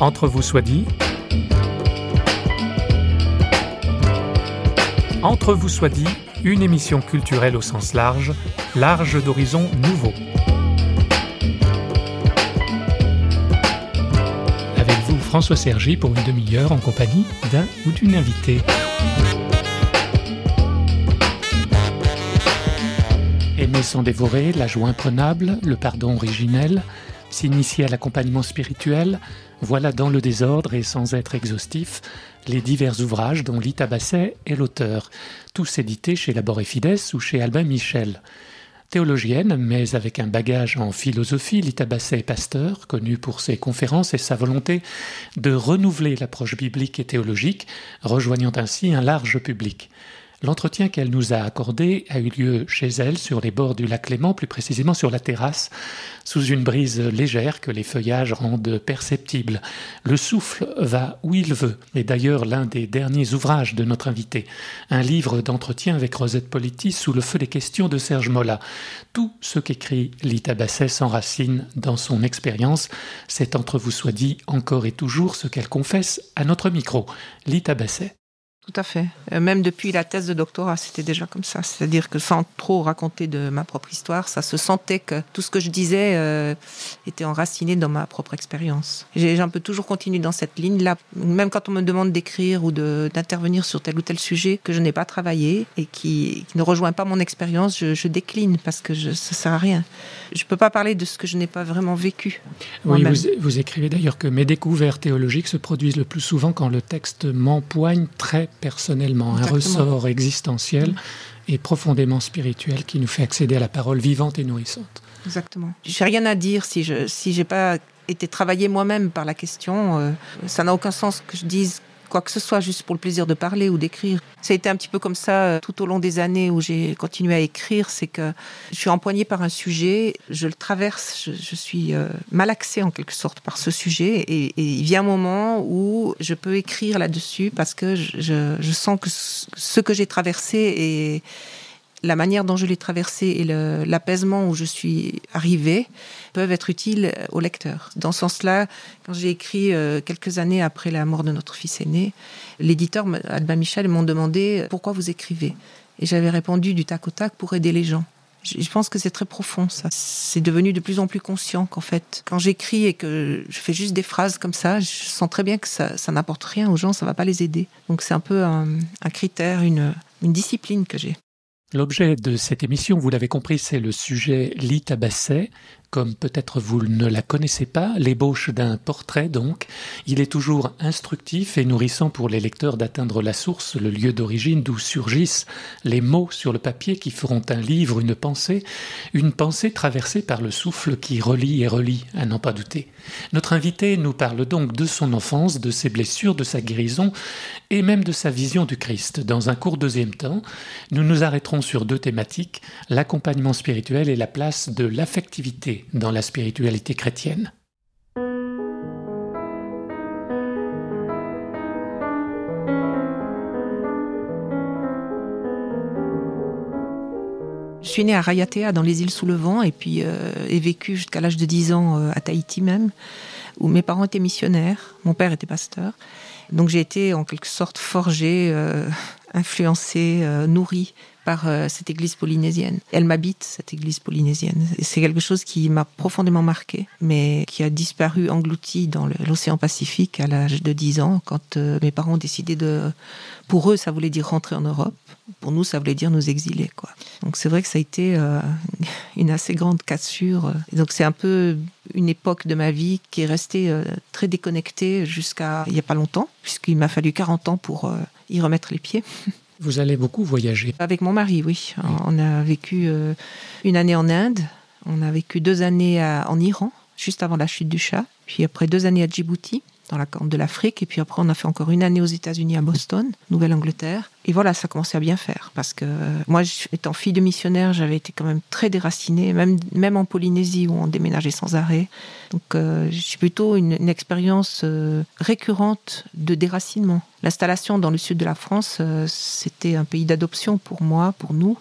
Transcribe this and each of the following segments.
Entre vous soit dit. Entre vous soit dit, une émission culturelle au sens large, large d'horizons nouveaux. Avec vous, François Sergi, pour une demi-heure en compagnie d'un ou d'une invitée. Aimer sans dévorer, la joie imprenable, le pardon originel, s'initier à l'accompagnement spirituel, voilà dans le désordre et sans être exhaustif les divers ouvrages dont Lita Basset est l'auteur, tous édités chez Labor et Fides ou chez Albin Michel. Théologienne, mais avec un bagage en philosophie, Lita Basset est pasteur, connue pour ses conférences et sa volonté de renouveler l'approche biblique et théologique, rejoignant ainsi un large public. L'entretien qu'elle nous a accordé a eu lieu chez elle, sur les bords du lac Léman, plus précisément sur la terrasse, sous une brise légère que les feuillages rendent perceptible. Le souffle va où il veut, et d'ailleurs l'un des derniers ouvrages de notre invité, un livre d'entretien avec Rosette Politi sous le feu des questions de Serge Mola. Tout ce qu'écrit Lita Basset s'enracine dans son expérience. C'est entre vous soit dit encore et toujours ce qu'elle confesse à notre micro. Lita Basset. Tout à fait. Euh, même depuis la thèse de doctorat, c'était déjà comme ça. C'est-à-dire que sans trop raconter de ma propre histoire, ça se sentait que tout ce que je disais euh, était enraciné dans ma propre expérience. J'ai un peu toujours continué dans cette ligne-là, même quand on me demande d'écrire ou d'intervenir sur tel ou tel sujet que je n'ai pas travaillé et qui, ne rejoint pas mon expérience, je, décline parce que je, ça sert à rien. Je ne peux pas parler de ce que je n'ai pas vraiment vécu. Oui, vous, vous écrivez d'ailleurs que mes découvertes théologiques se produisent le plus souvent quand le texte m'empoigne très personnellement, un ressort existentiel et profondément spirituel qui nous fait accéder à la parole vivante et nourrissante. Exactement. Je n'ai rien à dire si je si j'ai pas été travaillé moi-même par la question. Euh, ça n'a aucun sens que je dise quoi que ce soit, juste pour le plaisir de parler ou d'écrire. Ça a été un petit peu comme ça euh, tout au long des années où j'ai continué à écrire. C'est que je suis empoignée par un sujet, je le traverse, je, suis euh, malaxée en quelque sorte par ce sujet. Et, il vient un moment où je peux écrire là-dessus parce que je, je, sens que ce que j'ai traversé est la manière dont je l'ai traversé et l'apaisement où je suis arrivée peuvent être utiles au lecteur. Dans ce sens-là, quand j'ai écrit euh, quelques années après la mort de notre fils aîné, l'éditeur Albin Michel m'ont demandé pourquoi vous écrivez? Et j'avais répondu du tac au tac pour aider les gens. Je pense que c'est très profond, ça. C'est devenu de plus en plus conscient qu'en fait, quand j'écris et que je fais juste des phrases comme ça, je sens très bien que ça, n'apporte rien aux gens, ça va pas les aider. Donc c'est un peu un, critère, une discipline que j'ai. L'objet de cette émission, vous l'avez compris, c'est le sujet Lita Basset, comme peut-être vous ne la connaissez pas, l'ébauche d'un portrait donc. Il est toujours instructif et nourrissant pour les lecteurs d'atteindre la source, le lieu d'origine d'où surgissent les mots sur le papier qui feront un livre, une pensée, une pensée traversée par le souffle qui relie et relie, à n'en pas douter. Notre invité nous parle donc de son enfance, de ses blessures, de sa guérison et même de sa vision du Christ. Dans un court deuxième temps, nous nous arrêterons sur deux thématiques, l'accompagnement spirituel et la place de l'affectivité dans la spiritualité chrétienne. Je suis née à Rayatea, dans les îles sous le vent, et puis euh, ai vécu jusqu'à l'âge de 10 ans euh, à Tahiti même, où mes parents étaient missionnaires, mon père était pasteur. Donc j'ai été en quelque sorte forgée, euh, influencée, nourrie par euh, cette église polynésienne. Elle m'habite, cette église polynésienne. C'est quelque chose qui m'a profondément marqué, mais qui a disparu englouti dans l'océan Pacifique à l'âge de 10 ans, quand euh, mes parents ont décidé de... Pour eux, ça voulait dire rentrer en Europe. Pour nous, ça voulait dire nous exiler. Quoi. Donc c'est vrai que ça a été euh, une assez grande cassure. donc c'est un peu une époque de ma vie qui est restée très déconnectée jusqu'à il n'y a pas longtemps, puisqu'il m'a fallu 40 ans pour y remettre les pieds. Vous allez beaucoup voyager Avec mon mari, oui. On a vécu euh, une année en Inde, on a vécu deux années en Iran, juste avant la chute du chat, puis après deux années à Djibouti, dans la corne de l'Afrique, et puis après on a fait encore une année aux États-Unis à Boston, Nouvelle-Angleterre. Et voilà, ça commençait à bien faire, parce que moi, étant fille de missionnaire, j'avais été quand même très déracinée, même, même en Polynésie où on déménageait sans arrêt. Donc euh, j'ai plutôt une, expérience euh, récurrente de déracinement. L'installation dans le sud de la France, euh, c'était un pays d'adoption pour moi, pour nous.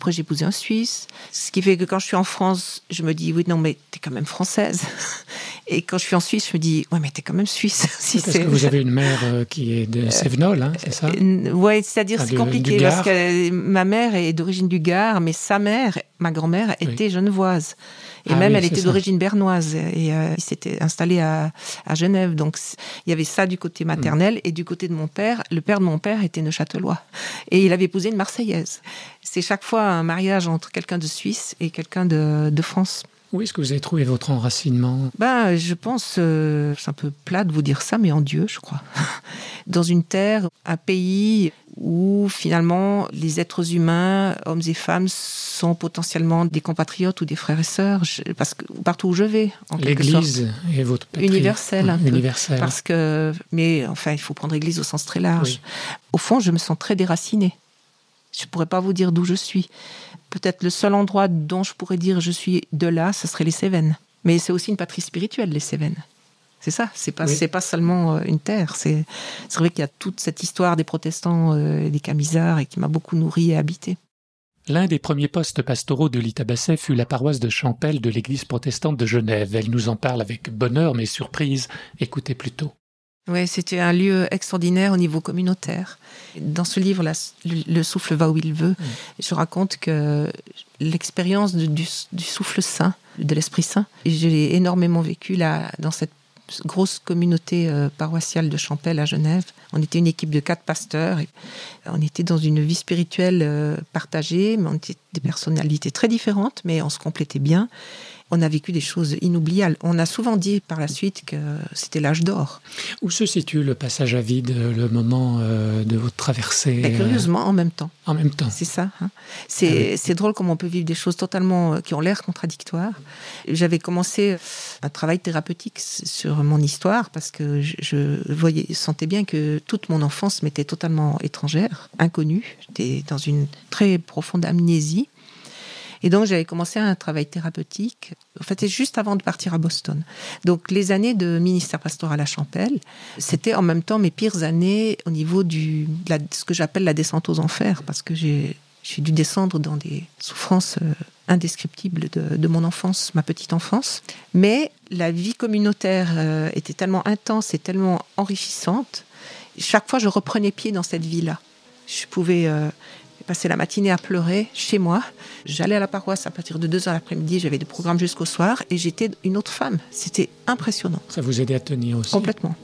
Après, j'ai épousé un Suisse. Ce qui fait que quand je suis en France, je me dis, oui, non, mais t'es quand même française. Et quand je suis en Suisse, je me dis, ouais, mais t'es quand même suisse. si parce que vous avez une mère euh, qui est de Sévenol, hein, c'est ça? euh, Ouais, c'est-à-dire c'est compliqué parce que ma mère est d'origine du Gard, mais sa mère, ma grand-mère, était genevoise. Et ah même, elle était d'origine bernoise. Et euh, il s'était installé à, à, Genève. Donc, il y avait ça du côté maternel. Mm. Et du côté de mon père, le père de mon père était neuchâtelois. Et il avait épousé une Marseillaise. C'est chaque fois un mariage entre quelqu'un de Suisse et quelqu'un de, de France. Où est-ce que vous avez trouvé votre enracinement? Ben, Je pense, euh, c'est un peu plat de vous dire ça, mais en Dieu, je crois. Dans une terre, un pays où finalement les êtres humains, hommes et femmes, sont potentiellement des compatriotes ou des frères et sœurs, parce que partout où je vais, en L'Église est votre patrie. Universelle, Universelle. Parce que, mais enfin, il faut prendre Église au sens très large. Au fond, je me sens très déracinée. Je ne pourrais pas vous dire d'où je suis. Peut-être le seul endroit dont je pourrais dire je suis de là, ce serait les Cévennes. Mais c'est aussi une patrie spirituelle, les Cévennes. C'est ça, c'est pas, c'est pas seulement euh, une terre. C'est, vrai qu'il y a toute cette histoire des protestants euh, et des camisards et qui m'a beaucoup nourri et habité. L'un des premiers postes pastoraux de l'Itabasset fut la paroisse de Champel de l'église protestante de Genève. Elle nous en parle avec bonheur mais surprise. Écoutez plutôt. Oui, c'était un lieu extraordinaire au niveau communautaire. Dans ce livre, Le souffle va où il veut, mm. je raconte que l'expérience du, souffle saint, de l'Esprit Saint, je l'ai énormément vécu là, dans cette grosse communauté euh, paroissiale de Champel à Genève. On était une équipe de quatre pasteurs. Et on était dans une vie spirituelle euh, partagée, mais on était des personnalités très différentes, mais on se complétait bien on a vécu des choses inoubliables. On a souvent dit par la suite que c'était l'âge d'or. Où se situe le passage à vide, le moment euh, de votre traversée euh, Curieusement, en même temps. En même temps? C'est ça. Hein. C'est ah drôle comment on peut vivre des choses totalement euh, qui ont l'air contradictoires. J'avais commencé un travail thérapeutique sur mon histoire parce que je, voyais, sentais bien que toute mon enfance m'était totalement étrangère, inconnue. J'étais dans une très profonde amnésie. Et donc, j'avais commencé un travail thérapeutique. En fait, c'est juste avant de partir à Boston. Donc, les années de ministère pastoral à Champel, c'était en même temps mes pires années au niveau de, ce que j'appelle la descente aux enfers, parce que j'ai dû descendre dans des souffrances euh, indescriptibles de, de, mon enfance, ma petite enfance. Mais la vie communautaire euh, était tellement intense et tellement enrichissante. Chaque fois, je reprenais pied dans cette vie-là. Je pouvais passé la matinée à pleurer chez moi. J'allais à la paroisse à partir de 2 heures l'après-midi, j'avais des programmes jusqu'au soir et j'étais une autre femme. C'était impressionnant. Ça vous aidait à tenir aussi? Complètement.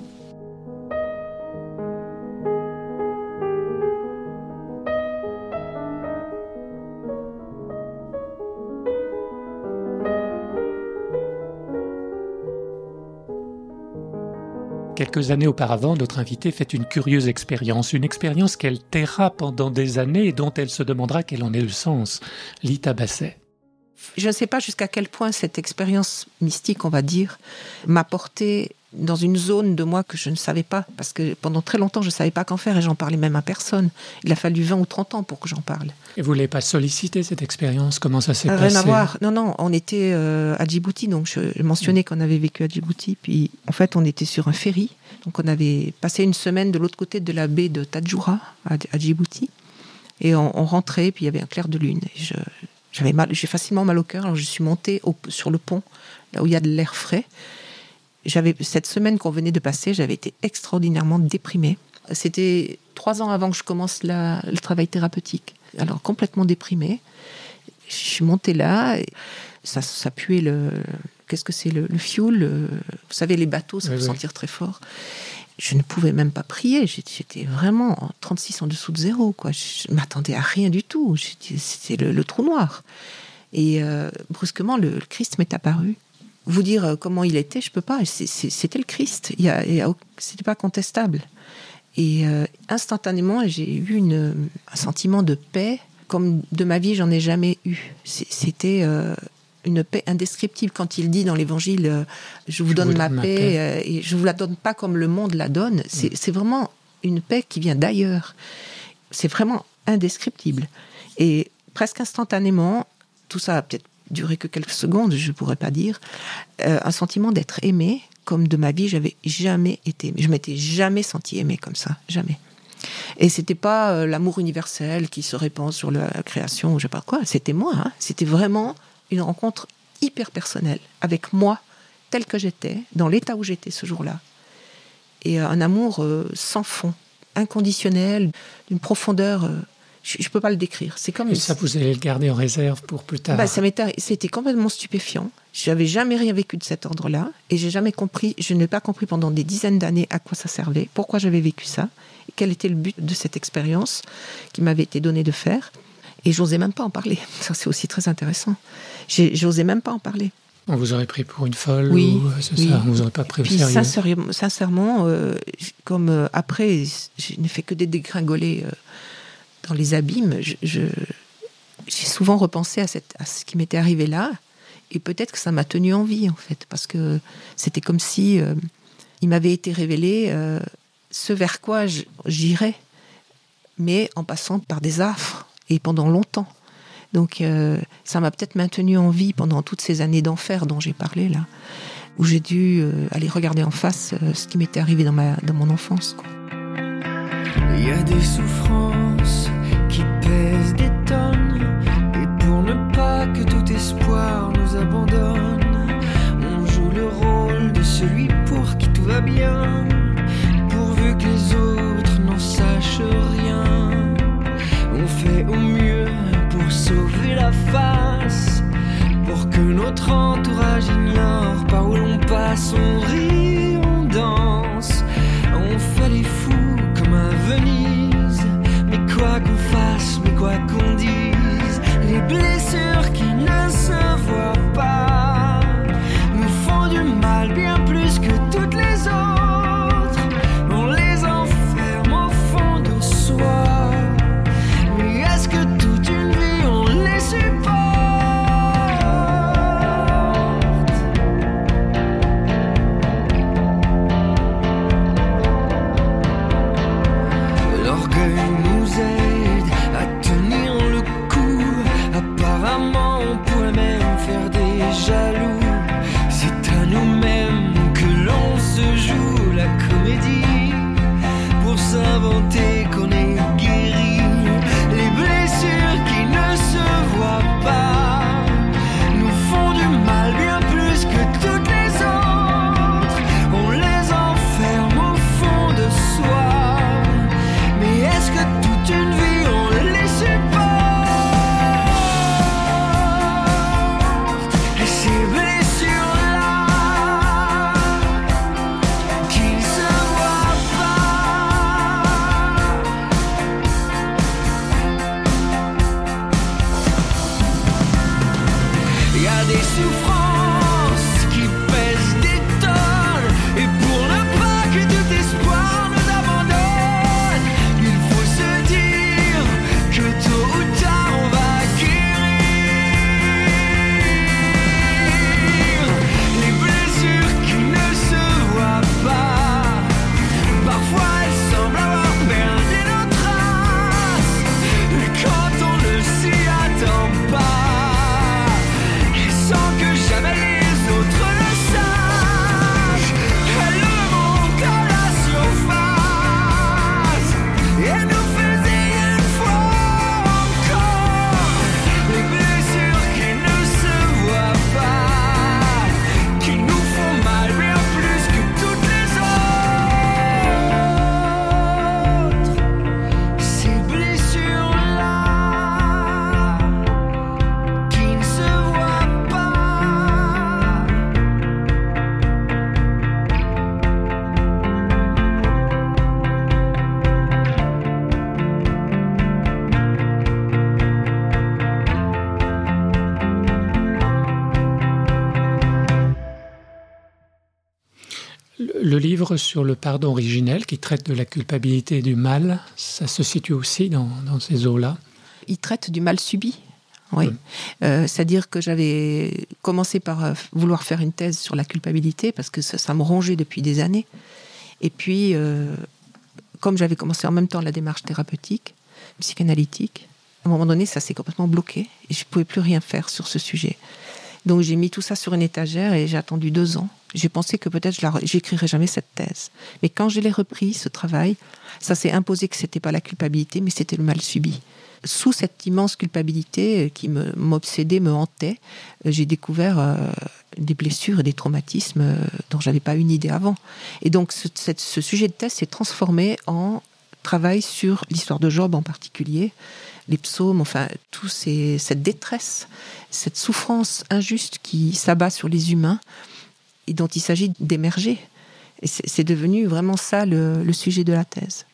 Quelques années auparavant, notre invitée fait une curieuse expérience, une expérience qu'elle taira pendant des années et dont elle se demandera quel en est le sens. Lita Basset. Je ne sais pas jusqu'à quel point cette expérience mystique, on va dire, m'a porté dans une zone de moi que je ne savais pas, parce que pendant très longtemps, je ne savais pas qu'en faire et j'en parlais même à personne. Il a fallu 20 ou 30 ans pour que j'en parle. Et vous ne l'avez pas sollicité, cette expérience? Comment ça s'est passé? Rien à voir. Non, non, on était euh, à Djibouti, donc je mentionnais qu'on avait vécu à Djibouti, puis en fait, on était sur un ferry. Donc on avait passé une semaine de l'autre côté de la baie de Tadjoura, à, Djibouti, et on, rentrait, puis il y avait un clair de lune. J'avais mal, j'ai facilement mal au cœur, alors je suis montée sur le pont, là où il y a de l'air frais, j'avais cette semaine qu'on venait de passer, j'avais été extraordinairement déprimée. C'était trois ans avant que je commence le travail thérapeutique. Alors complètement déprimée. Je suis montée là, et ça, ça puait le. Qu'est-ce que c'est le, le fioul Vous savez, les bateaux, ça peut sentir très fort. Je ne pouvais même pas prier. J'étais vraiment 36 en dessous de zéro. Quoi. Je m'attendais à rien du tout. C'était le, trou noir. Et euh, brusquement, le Christ m'est apparu vous dire euh, comment il était, je peux pas. C'était le Christ. Il y pas contestable. Et euh, instantanément, j'ai eu une, un sentiment de paix comme de ma vie j'en ai jamais eu. C'était une paix indescriptible quand il dit dans l'Évangile je vous donne ma, paix, et je vous la donne pas comme le monde la donne. Mm. C'est vraiment une paix qui vient d'ailleurs. C'est vraiment indescriptible. Et presque instantanément, tout ça a peut-être durer que quelques secondes, je ne pourrais pas dire, euh, un sentiment d'être aimé, comme de ma vie, j'avais jamais été. Je m'étais jamais senti aimé comme ça, jamais. Et c'était pas euh, l'amour universel qui se répand sur la création ou je sais pas quoi. C'était moi. Hein. C'était vraiment une rencontre hyper personnelle avec moi tel que j'étais, dans l'état où j'étais ce jour-là. Et un amour sans fond, inconditionnel, d'une profondeur je ne peux pas le décrire. C'est comme et ça, vous allez le garder en réserve pour plus tard. Bah, ça c'était complètement stupéfiant. J'avais jamais rien vécu de cet ordre-là, et j'ai jamais compris. Je n'ai pas compris pendant des dizaines d'années à quoi ça servait, pourquoi j'avais vécu ça, et quel était le but de cette expérience qui m'avait été donnée de faire. Et j'osais même pas en parler. Ça, c'est aussi très intéressant. J'osais même pas en parler. On vous aurait pris pour une folle oui, ou c'est ça On vous aurait pas pris au sérieux Sincèrement, euh, comme euh, après, je n'ai fait que des dégringoler euh, dans les abîmes, j'ai souvent repensé à, cette, à ce qui m'était arrivé là, et peut-être que ça m'a tenu en vie, en fait, parce que c'était comme si euh, il m'avait été révélé euh, ce vers quoi j'irais, mais en passant par des affres, et pendant longtemps. Donc euh, ça m'a peut-être maintenu en vie pendant toutes ces années d'enfer dont j'ai parlé là, où j'ai dû aller regarder en face ce qui m'était arrivé dans, mon enfance. Il y a des souffrances qui pèsent des tonnes. Et pour ne pas que tout espoir nous abandonne, on joue le rôle de celui pour qui tout va bien. Notre entourage ignore par où l'on passe, sur le pardon originel qui traite de la culpabilité et du mal, ça se situe aussi dans, ces eaux-là Il traite du mal subi. Oui. Euh, c'est-à-dire que j'avais commencé par euh, vouloir faire une thèse sur la culpabilité parce que ça, me rongeait depuis des années. Et puis, euh, comme j'avais commencé en même temps la démarche thérapeutique, psychanalytique, à un moment donné, ça s'est complètement bloqué et je ne pouvais plus rien faire sur ce sujet. Donc j'ai mis tout ça sur une étagère et j'ai attendu deux ans. J'ai pensé que peut-être je j'écrirais jamais cette thèse. Mais quand je l'ai repris, ce travail, ça s'est imposé que c'était pas la culpabilité, mais c'était le mal subi. Sous cette immense culpabilité qui m'obsédait, me, hantait, euh, j'ai découvert euh, des blessures et des traumatismes euh, dont j'avais pas une idée avant. Et donc ce, ce sujet de thèse s'est transformé en travail sur l'histoire de Job en particulier, les psaumes, enfin, tout cette détresse, cette souffrance injuste qui s'abat sur les humains et dont il s'agit d'émerger. Et c'est devenu vraiment ça le, sujet de la thèse.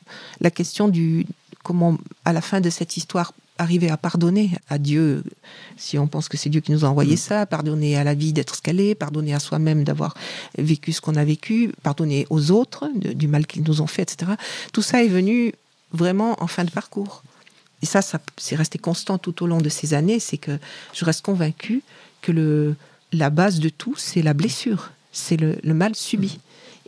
La question du comment, à la fin de cette histoire, arriver à pardonner à Dieu, si on pense que c'est Dieu qui nous a envoyé mm. ça, pardonner à la vie d'être ce qu'elle est, pardonner à soi-même d'avoir vécu ce qu'on a vécu, pardonner aux autres du mal qu'ils nous ont fait, etc. Tout ça est venu vraiment en fin de parcours. Et ça, ça c'est resté constant tout au long de ces années, c'est que je reste convaincue que le, la base de tout, c'est la blessure, c'est le, mal subi.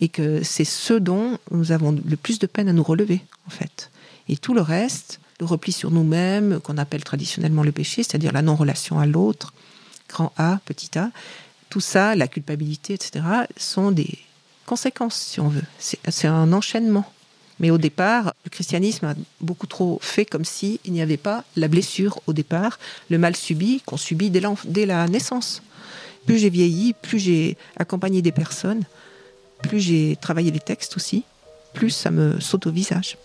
Et que c'est ce dont nous avons le plus de peine à nous relever, en fait. Et tout le reste, le repli sur nous-mêmes, qu'on appelle traditionnellement le péché, c'est-à-dire la non-relation à l'autre, grand A, petit a, tout ça, la culpabilité, etc., sont des conséquences, si on veut. C'est un enchaînement. Mais au départ, le christianisme a beaucoup trop fait comme s'il n'y avait pas la blessure au départ, le mal subi qu'on subit dès, dès la naissance. Plus j'ai vieilli, plus j'ai accompagné des personnes, plus j'ai travaillé les textes aussi, plus ça me saute au visage.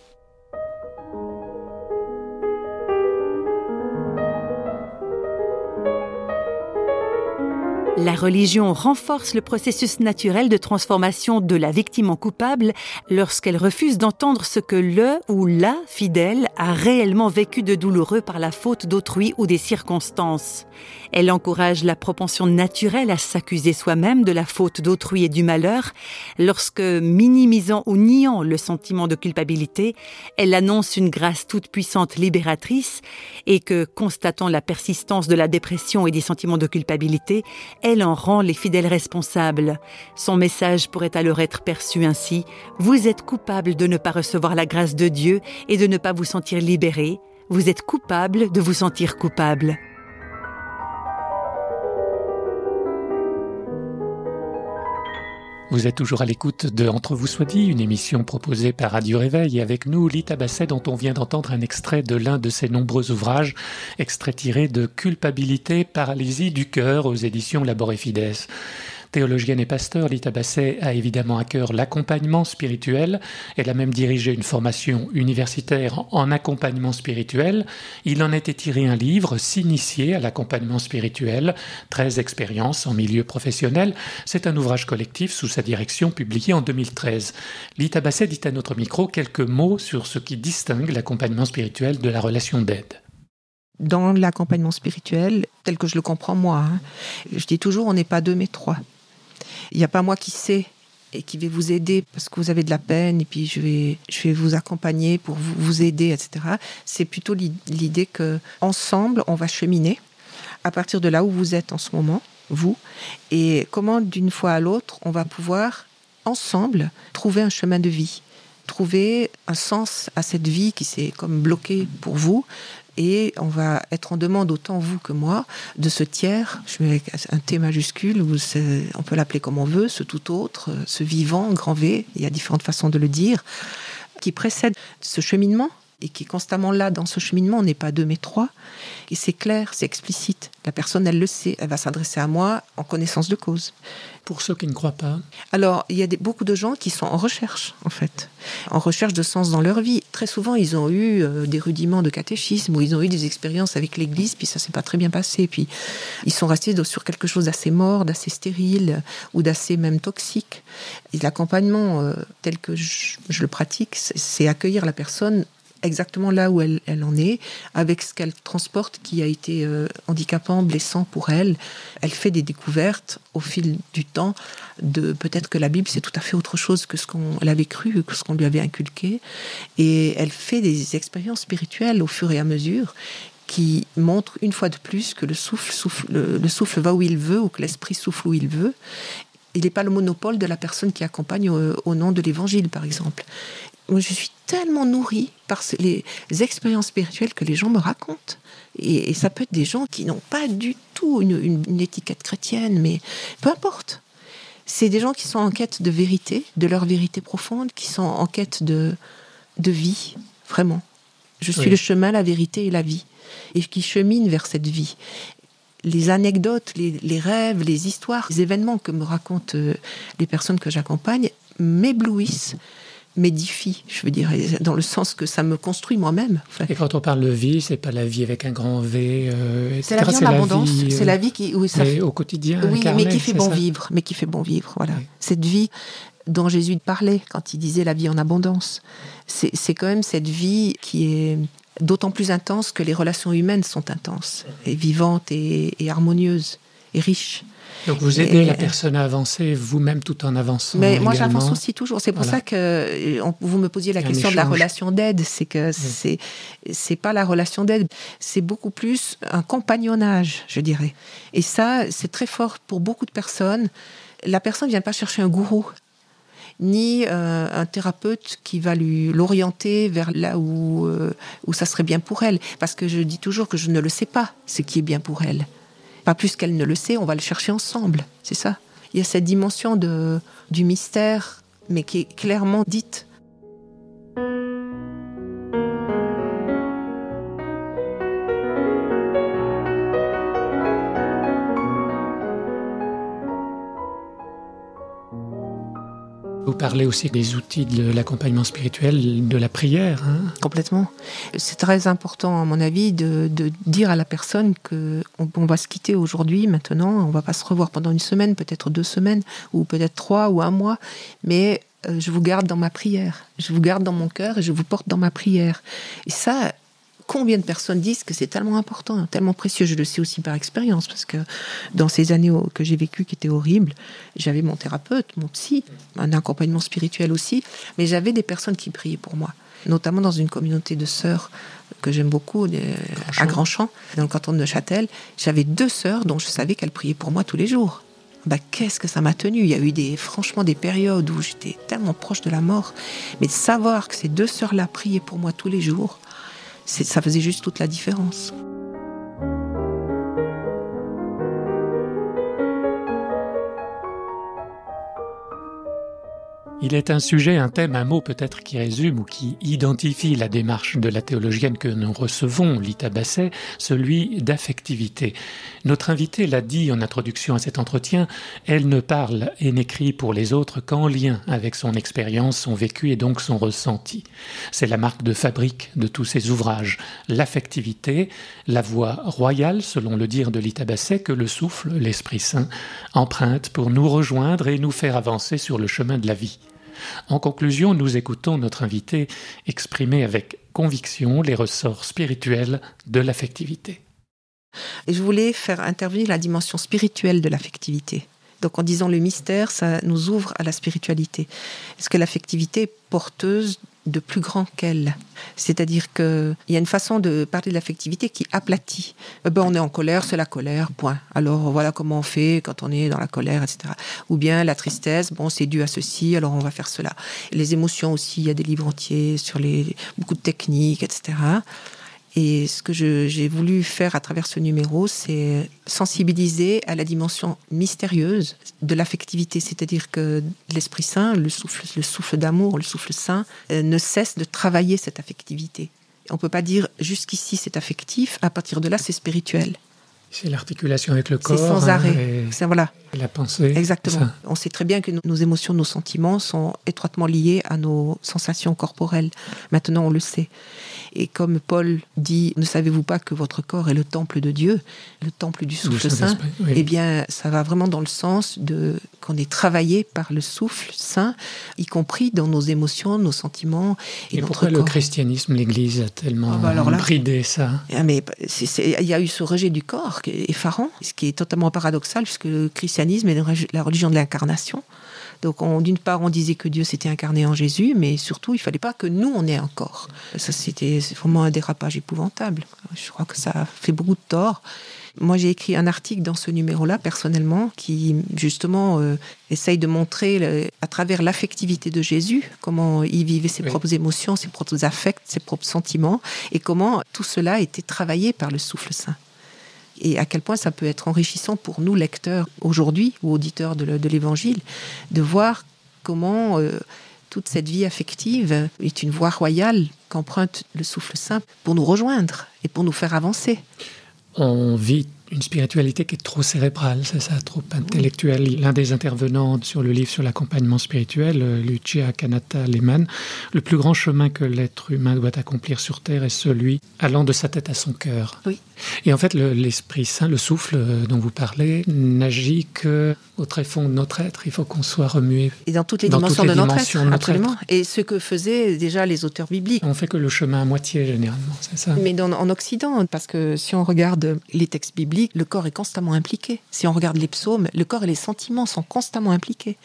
La religion renforce le processus naturel de transformation de la victime en coupable lorsqu'elle refuse d'entendre ce que le ou la fidèle a réellement vécu de douloureux par la faute d'autrui ou des circonstances. Elle encourage la propension naturelle à s'accuser soi-même de la faute d'autrui et du malheur lorsque, minimisant ou niant le sentiment de culpabilité, elle annonce une grâce toute puissante libératrice et que, constatant la persistance de la dépression et des sentiments de culpabilité, en rend les fidèles responsables. Son message pourrait alors être perçu ainsi Vous êtes coupable de ne pas recevoir la grâce de Dieu et de ne pas vous sentir libéré. Vous êtes coupable de vous sentir coupable. Vous êtes toujours à l'écoute de Entre vous soit dit, une émission proposée par Radio Réveil et avec nous Lita Basset dont on vient d'entendre un extrait de l'un de ses nombreux ouvrages, extrait tiré de Culpabilité, paralysie du cœur aux éditions Labor et Fides. Théologienne et pasteur, Lita Basset a évidemment à cœur l'accompagnement spirituel. Elle a même dirigé une formation universitaire en accompagnement spirituel. Il en était tiré un livre, S'initier à l'accompagnement spirituel, 13 expériences en milieu professionnel. C'est un ouvrage collectif sous sa direction publié en 2013. Lita Basset dit à notre micro quelques mots sur ce qui distingue l'accompagnement spirituel de la relation d'aide dans l'accompagnement spirituel, tel que je le comprends moi, hein, je dis toujours on n'est pas deux mais trois. Il n'y a pas moi qui sais et qui vais vous aider parce que vous avez de la peine et puis je vais, je vais vous accompagner pour vous, aider, etc. C'est plutôt l'idée que ensemble, on va cheminer à partir de là où vous êtes en ce moment, vous, et comment d'une fois à l'autre, on va pouvoir ensemble trouver un chemin de vie trouver un sens à cette vie qui s'est comme bloquée pour vous, et on va être en demande, autant vous que moi, de ce tiers, je mets un T majuscule, ou on peut l'appeler comme on veut, ce tout autre, ce vivant, grand V, il y a différentes façons de le dire, qui précède ce cheminement et qui est constamment là dans ce cheminement. On n'est pas deux mais trois. Et c'est clair, c'est explicite. La personne, elle le sait. Elle va s'adresser à moi en connaissance de cause. Pour ceux qui ne croient pas Alors, il y a beaucoup de gens qui sont en recherche, en fait. En recherche de sens dans leur vie. Très souvent, ils ont eu euh, des rudiments de catéchisme ou ils ont eu des expériences avec l'Église, puis ça s'est pas très bien passé. Puis ils sont restés sur quelque chose d'assez mort, d'assez stérile ou d'assez même toxique. Et l'accompagnement euh, tel que je le pratique, c'est accueillir la personne exactement là où elle, en est, avec ce qu'elle transporte qui a été euh, handicapant, blessant pour elle. Elle fait des découvertes au fil du temps de peut-être que la Bible c'est tout à fait autre chose que ce qu'on avait cru, que ce qu'on lui avait inculqué. Et elle fait des expériences spirituelles au fur et à mesure qui montrent une fois de plus que le souffle, souffle, le, souffle va où il veut ou que l'esprit souffle où il veut il n'est pas le monopole de la personne qui accompagne au nom de l'évangile, par exemple Moi, je suis tellement nourrie par les expériences spirituelles que les gens me racontent. Et, ça peut être des gens qui n'ont pas du tout une, une étiquette chrétienne, mais peu importe. C'est des gens qui sont en quête de vérité, de leur vérité profonde, qui sont en quête de, de vie, vraiment. Je suis le chemin, la vérité et la vie, et qui cheminent vers cette vie. Les anecdotes, les, rêves, les histoires, les événements que me racontent euh, les personnes que j'accompagne m'éblouissent m'édifie, je veux dire, dans le sens que ça me construit moi-même. Et quand on parle de vie, c'est pas la vie avec un grand V, euh, C'est la vie en abondance. C'est la vie qui, oui, ça au quotidien. Oui, mais qui fait bon vivre, mais qui fait bon vivre. Voilà, cette vie dont Jésus parlait quand il disait la vie en abondance. C'est quand même cette vie qui est d'autant plus intense que les relations humaines sont intenses et vivantes et, et harmonieuses et riches. Donc vous aidez la personne à avancer vous-même tout en avançant. Mais moi j'avance aussi toujours. C'est pour ça que euh, vous me posiez la question de la relation d'aide. C'est que c'est c'est pas la relation d'aide, c'est beaucoup plus un compagnonnage, je dirais. Et ça c'est très fort pour beaucoup de personnes. La personne vient pas chercher un gourou ni euh, un thérapeute qui va lui l'orienter vers là où euh, où ça serait bien pour elle parce que je dis toujours que je ne le sais pas ce qui est bien pour elle pas plus qu'elle ne le sait, on va le chercher ensemble. C'est ça. Il y a cette dimension de, du mystère, mais qui est clairement dite Vous parlez aussi des outils de l'accompagnement spirituel, de la prière. Hein Complètement. C'est très important, à mon avis, de, dire à la personne que on, va se quitter aujourd'hui, maintenant, on va pas se revoir pendant une semaine, peut-être deux semaines, ou peut-être trois ou un mois, mais euh, je vous garde dans ma prière. Je vous garde dans mon cœur et je vous porte dans ma prière. Et ça, combien de personnes disent que c'est tellement important, tellement précieux. Je le sais aussi par expérience, parce que dans ces années que j'ai vécues qui étaient horribles, j'avais mon thérapeute, mon psy, un accompagnement spirituel aussi, mais j'avais des personnes qui priaient pour moi, notamment dans une communauté de sœurs que j'aime beaucoup, à Grandchamp, dans le canton de Neuchâtel. J'avais deux sœurs dont je savais qu'elles priaient pour moi tous les jours. Bah, qu'est-ce que ça m'a tenu? Il y a eu des, franchement des périodes où j'étais tellement proche de la mort. Mais de savoir que ces deux sœurs-là priaient pour moi tous les jours, ça faisait juste toute la différence. Il est un sujet, un thème, un mot peut-être qui résume ou qui identifie la démarche de la théologienne que nous recevons, Lita Basset, celui d'affectivité. Notre invitée l'a dit en introduction à cet entretien, elle ne parle et n'écrit pour les autres qu'en lien avec son expérience, son vécu et donc son ressenti. C'est la marque de fabrique de tous ses ouvrages, l'affectivité, la voix royale, selon le dire de Lita Basset, que le souffle, l'Esprit Saint, emprunte pour nous rejoindre et nous faire avancer sur le chemin de la vie. En conclusion, nous écoutons notre invité exprimer avec conviction les ressorts spirituels de l'affectivité. Je voulais faire intervenir la dimension spirituelle de l'affectivité. Donc en disant le mystère, ça nous ouvre à la spiritualité. Est-ce que l'affectivité est porteuse de plus grand qu'elle. C'est-à-dire qu'il y a une façon de parler de l'affectivité qui aplatit. Eh ben, on est en colère, c'est la colère, point. Alors voilà comment on fait quand on est dans la colère, etc. Ou bien la tristesse, bon, c'est dû à ceci, alors on va faire cela. Les émotions aussi, il y a des livres entiers sur les, beaucoup de techniques, etc. Et ce que j'ai voulu faire à travers ce numéro, c'est sensibiliser à la dimension mystérieuse de l'affectivité, c'est-à-dire que l'Esprit Saint, le souffle, le souffle d'amour, le souffle saint, euh, ne cesse de travailler cette affectivité. On ne peut pas dire jusqu'ici c'est affectif, à partir de là c'est spirituel. C'est l'articulation avec le corps. C'est sans arrêt. c'est voilà. La pensée. Exactement. On sait très bien que nos émotions, nos sentiments sont étroitement liés à nos sensations corporelles. Maintenant, on le sait. Et comme Paul dit, ne savez-vous pas que votre corps est le temple de Dieu, le temple du souffle saint Eh bien, ça va vraiment dans le sens de qu'on est travaillé par le souffle saint, y compris dans nos émotions, nos sentiments. Et, pourquoi le christianisme, l'Église a tellement ah bah bridé ça? Ah, il y a eu ce rejet du corps effarant, ce qui est totalement paradoxal puisque le christianisme est la religion de l'incarnation. Donc, d'une part, on disait que Dieu s'était incarné en Jésus, mais surtout, il fallait pas que nous, on ait un corps. Ça, c'était vraiment un dérapage épouvantable. Je crois que ça a fait beaucoup de tort. Moi, j'ai écrit un article dans ce numéro-là, personnellement, qui justement euh, essaye de montrer, à travers l'affectivité de Jésus, comment il vivait ses propres émotions, ses propres affects, ses propres sentiments, et comment tout cela été travaillé par le souffle saint et à quel point ça peut être enrichissant pour nous, lecteurs, aujourd'hui, ou auditeurs de l'Évangile, de voir comment euh, toute cette vie affective est une voie royale qu'emprunte le souffle saint pour nous rejoindre et pour nous faire avancer. On vit une spiritualité qui est trop cérébrale, c'est ça, trop intellectuelle. L'un des intervenants sur le livre sur l'accompagnement spirituel, euh, Lucia Kanata Lehmann, le plus grand chemin que l'être humain doit accomplir sur Terre est celui allant de sa tête à son cœur. Oui. Et en fait, l'Esprit Saint, le souffle euh, dont vous parlez, n'agit que au très fond de notre être. Il faut qu'on soit remué. Et dans toutes les dimensions de notre être, absolument. Et ce que faisaient déjà les auteurs bibliques. On fait que le chemin à moitié, généralement, c'est ça. Mais en Occident, parce que si on regarde les textes bibliques, le corps est constamment impliqué. Si on regarde les psaumes, le corps et les sentiments sont constamment impliqués.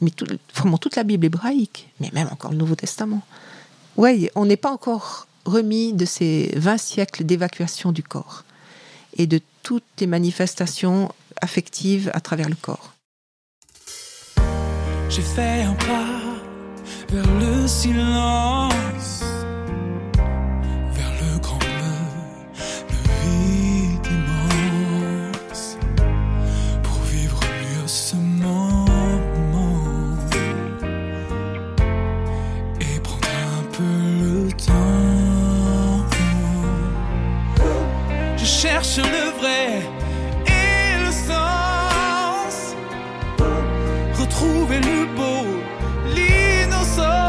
Mais tout, vraiment toute la Bible hébraïque, mais même encore le Nouveau Testament. Oui, on n'est pas encore remis de ces 20 siècles d'évacuation du corps et de toutes les manifestations affectives à travers le corps. J'ai fait un pas vers le silence, cherche le vrai. Et le sens, retrouver le beau, l'innocence,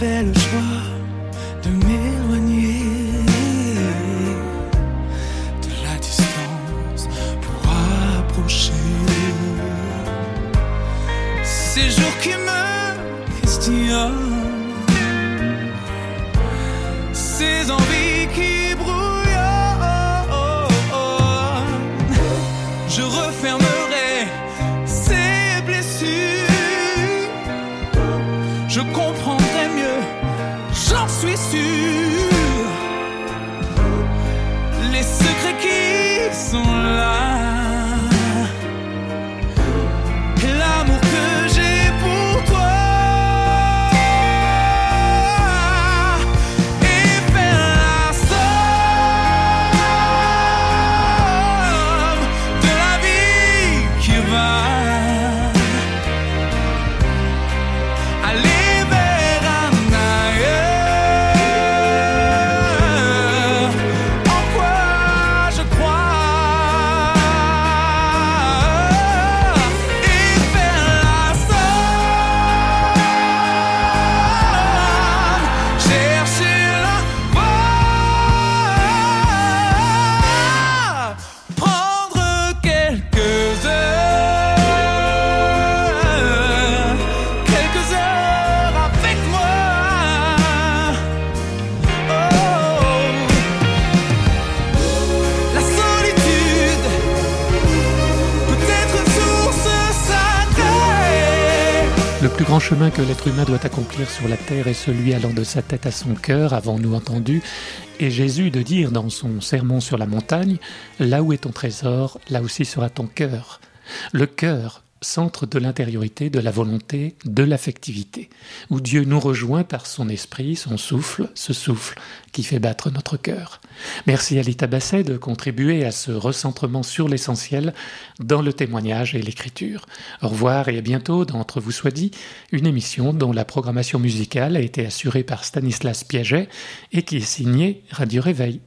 fait le choix Le plus grand chemin que l'être humain doit accomplir sur la terre est celui allant de sa tête à son cœur, avons-nous entendu, et Jésus de dire dans son sermon sur la montagne, Là où est ton trésor, là aussi sera ton cœur. Le cœur, centre de l'intériorité, de la volonté, de l'affectivité, où Dieu nous rejoint par son esprit, son souffle, ce souffle qui fait battre notre cœur. Merci à Lita Basset de contribuer à ce recentrement sur l'essentiel dans le témoignage et l'écriture. Au revoir et à bientôt d'entre vous soit dit, une émission dont la programmation musicale a été assurée par Stanislas Piaget et qui est signée Radio Réveil.